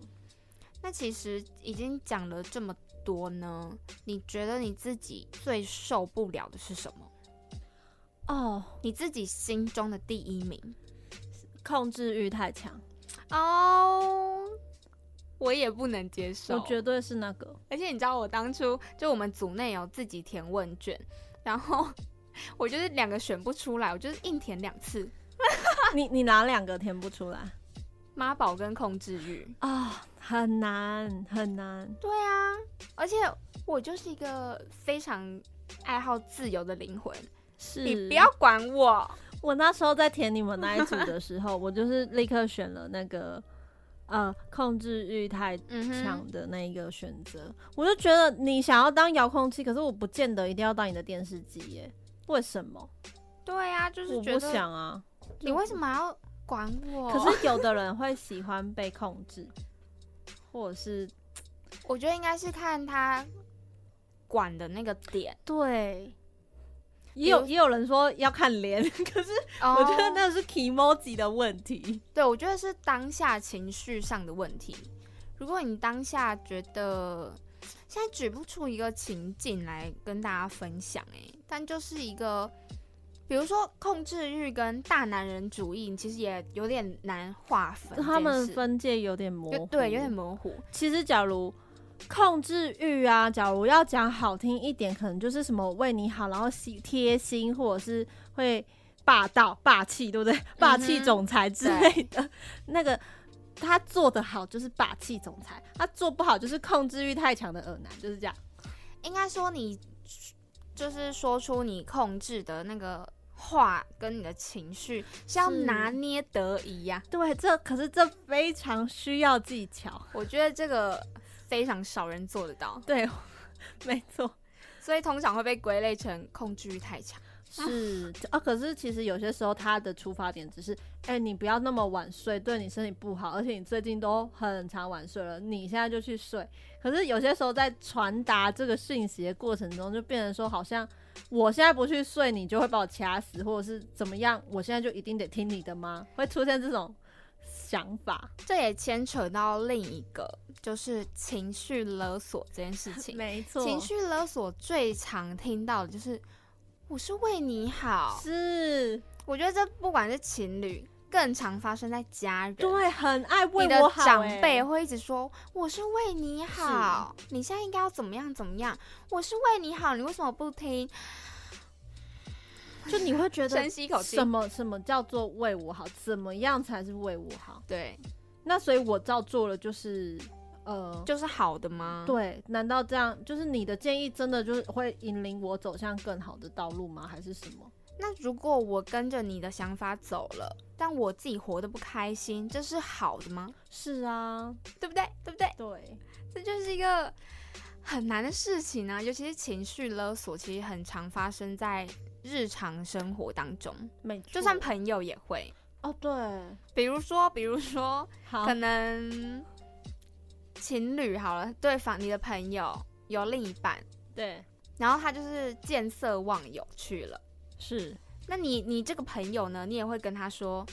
那其实已经讲了这么。多呢？你觉得你自己最受不了的是什么？哦，你自己心中的第一名，控制欲太强哦，我也不能接受，我绝对是那个。而且你知道，我当初就我们组内有自己填问卷，然后 我就是两个选不出来，我就是硬填两次。你你哪两个填不出来？妈宝跟控制欲啊，很难很难。对啊，而且我就是一个非常爱好自由的灵魂，是你不要管我。我那时候在填你们那一组 的时候，我就是立刻选了那个呃控制欲太强的那一个选择。我就觉得你想要当遥控器，可是我不见得一定要当你的电视机耶？为什么？对啊，就是我不想啊。你为什么要？管我！可是 有的人会喜欢被控制，或者是，我觉得应该是看他管的那个点。对，也有也有人说要看脸，可是我觉得那是 emoji 的问题。对，我觉得是当下情绪上的问题。如果你当下觉得现在举不出一个情境来跟大家分享，哎，但就是一个。比如说控制欲跟大男人主义，其实也有点难划分。他们分界有点模糊，对，有点模糊。其实，假如控制欲啊，假如要讲好听一点，可能就是什么为你好，然后心贴心，或者是会霸道、霸气，对不对？霸气总裁之类的。那个他做的好就是霸气总裁，他做不好就是控制欲太强的恶男，就是这样。应该说你。就是说出你控制的那个话跟你的情绪是要拿捏得宜呀。对，这可是这非常需要技巧。我觉得这个非常少人做得到。对，没错。所以通常会被归类成控制欲太强。是啊，可是其实有些时候他的出发点只是，哎，你不要那么晚睡，对你身体不好，而且你最近都很常晚睡了，你现在就去睡。可是有些时候在传达这个讯息的过程中，就变成说，好像我现在不去睡，你就会把我掐死，或者是怎么样？我现在就一定得听你的吗？会出现这种想法。这也牵扯到另一个，就是情绪勒索这件事情。没错，情绪勒索最常听到的就是。我是为你好，是我觉得这不管是情侣，更常发生在家人，对，很爱为我好。长辈会一直说我是为你好，你现在应该要怎么样怎么样？我是为你好，你为什么不听？就你会觉得深吸一口气，什么什么叫做为我好？怎么样才是为我好？对，那所以我照做了，就是。呃，就是好的吗？对，难道这样就是你的建议真的就是会引领我走向更好的道路吗？还是什么？那如果我跟着你的想法走了，但我自己活得不开心，这是好的吗？是啊，对不对？对不对？对，这就是一个很难的事情啊，尤其是情绪勒索，其实很常发生在日常生活当中，没就算朋友也会哦。对，比如说，比如说，可能情侣好了，对方你的朋友有另一半，对，然后他就是见色忘友去了，是。那你你这个朋友呢，你也会跟他说，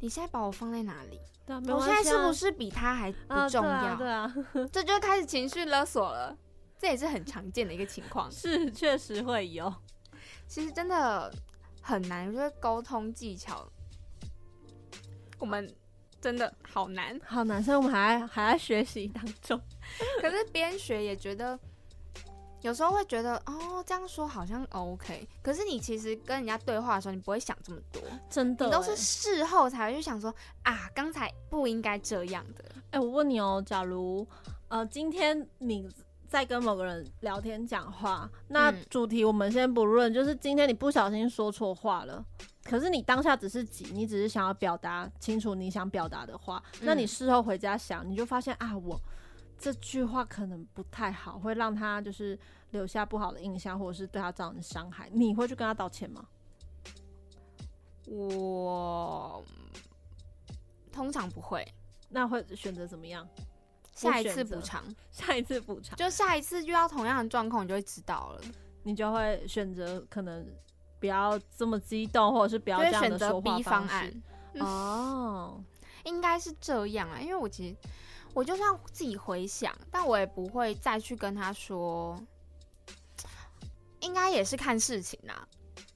你现在把我放在哪里？我现在是不是比他还不重要？对啊，这就开始情绪勒索了。这也是很常见的一个情况，是确实会有。其实真的很难，就是沟通技巧，我们真的好难，好难，所以我们还还在学习当中。可是边学也觉得，有时候会觉得哦，这样说好像 OK。可是你其实跟人家对话的时候，你不会想这么多，真的，你都是事后才会去想说啊，刚才不应该这样的。哎，我问你哦，假如呃，今天你。在跟某个人聊天讲话，那主题我们先不论，就是今天你不小心说错话了，可是你当下只是急，你只是想要表达清楚你想表达的话，那你事后回家想，你就发现啊，我这句话可能不太好，会让他就是留下不好的印象，或者是对他造成伤害，你会去跟他道歉吗？我通常不会，那会选择怎么样？下一次补偿，下一次补偿，就下一次遇到同样的状况，你就会知道了。你就会选择可能不要这么激动，或者是不要这样的说话方案。哦，应该是这样啊，因为我其实我就算自己回想，但我也不会再去跟他说。应该也是看事情啊，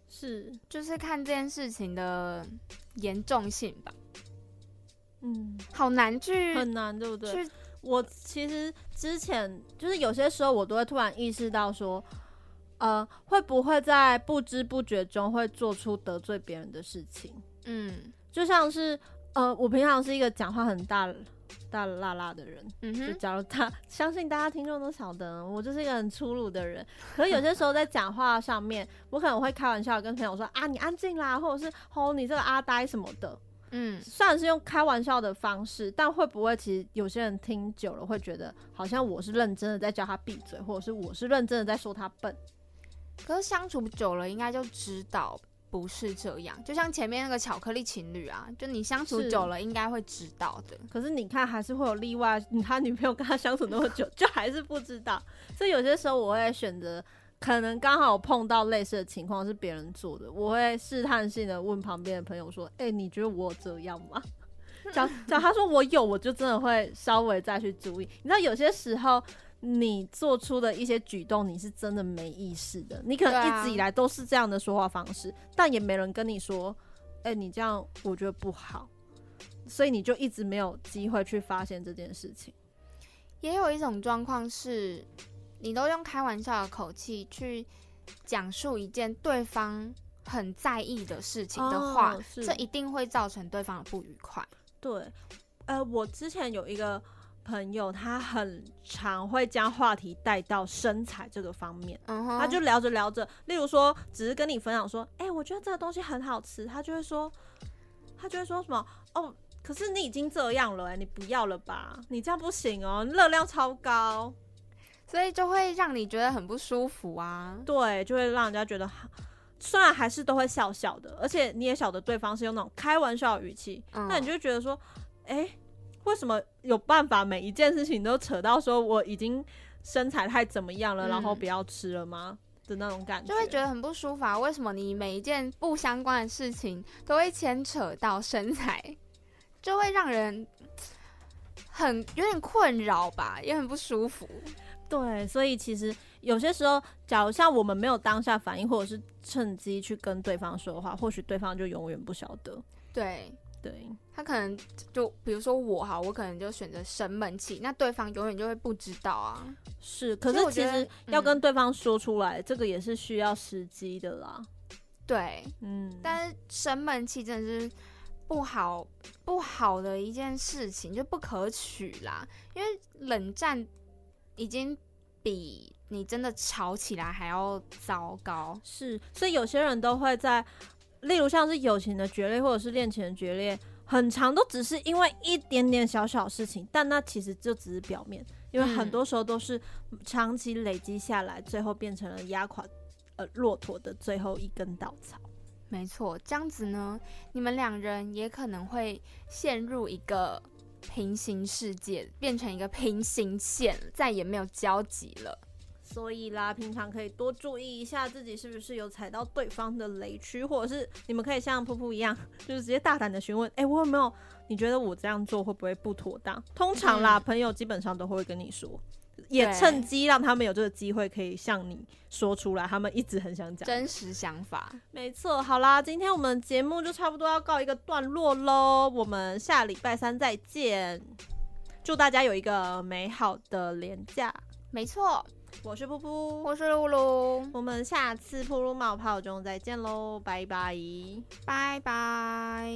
是就是看这件事情的严重性吧。嗯，好难去，很难，对不对？去。我其实之前就是有些时候，我都会突然意识到说，呃，会不会在不知不觉中会做出得罪别人的事情？嗯，就像是呃，我平常是一个讲话很大大辣辣的人，嗯就假如他 相信大家听众都晓得，我就是一个很粗鲁的人。可是有些时候在讲话上面，我可能会开玩笑跟朋友说啊，你安静啦，或者是吼你这个阿呆什么的。嗯，虽然是用开玩笑的方式，但会不会其实有些人听久了会觉得，好像我是认真的在叫他闭嘴，或者是我是认真的在说他笨？可是相处久了，应该就知道不是这样。就像前面那个巧克力情侣啊，就你相处久了，应该会知道的。可是你看，还是会有例外。他女朋友跟他相处那么久，就还是不知道。所以有些时候，我会选择。可能刚好碰到类似的情况是别人做的，我会试探性的问旁边的朋友说：“哎，你觉得我这样吗？”讲讲他说我有，我就真的会稍微再去注意。你知道有些时候你做出的一些举动，你是真的没意识的，你可能一直以来都是这样的说话方式，但也没人跟你说：“哎，你这样我觉得不好。”所以你就一直没有机会去发现这件事情。也有一种状况是。你都用开玩笑的口气去讲述一件对方很在意的事情的话，这一定会造成对方的不愉快。对，呃，我之前有一个朋友，他很常会将话题带到身材这个方面，他就聊着聊着，例如说，只是跟你分享说，哎，我觉得这个东西很好吃，他就会说，他就会说什么，哦，可是你已经这样了，哎，你不要了吧，你这样不行哦，热量超高。所以就会让你觉得很不舒服啊，对，就会让人家觉得，虽然还是都会笑笑的，而且你也晓得对方是用那种开玩笑的语气，那你就觉得说，哎，为什么有办法每一件事情都扯到说我已经身材太怎么样了，然后不要吃了吗的那种感觉，就会觉得很不舒服。啊。为什么你每一件不相关的事情都会牵扯到身材，就会让人很有点困扰吧，也很不舒服。对，所以其实有些时候，假如像我们没有当下反应，或者是趁机去跟对方说的话，或许对方就永远不晓得。对，对他可能就比如说我哈，我可能就选择生闷气，那对方永远就会不知道啊。是，可是其实要跟对方说出来，这个也是需要时机的啦。对，嗯，但是生闷气真的是不好不好的一件事情，就不可取啦，因为冷战。已经比你真的吵起来还要糟糕，是，所以有些人都会在，例如像是友情的决裂或者是恋情的决裂，很长都只是因为一点点小小事情，但那其实就只是表面，因为很多时候都是长期累积下来，最后变成了压垮呃骆驼的最后一根稻草。没错，这样子呢，你们两人也可能会陷入一个平行世界，变成一个平行线，再也没有交集了。所以啦，平常可以多注意一下自己是不是有踩到对方的雷区，或者是你们可以像噗噗一样，就是直接大胆的询问，哎，我有没有？你觉得我这样做会不会不妥当？通常啦，朋友基本上都会跟你说。也趁机让他们有这个机会可以向你说出来，他们一直很想讲真实想法。没错，好啦，今天我们节目就差不多要告一个段落喽，我们下礼拜三再见，祝大家有一个美好的连假。没错，我是噗噗，我是露露，我们下次噗噜冒泡中再见喽，拜拜，拜拜。